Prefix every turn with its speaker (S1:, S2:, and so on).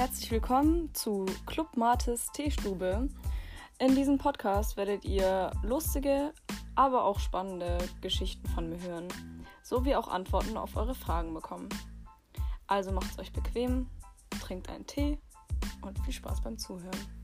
S1: herzlich willkommen zu Club Martes Teestube. In diesem Podcast werdet ihr lustige, aber auch spannende Geschichten von mir hören, sowie auch Antworten auf eure Fragen bekommen. Also macht es euch bequem, trinkt einen Tee und viel Spaß beim Zuhören.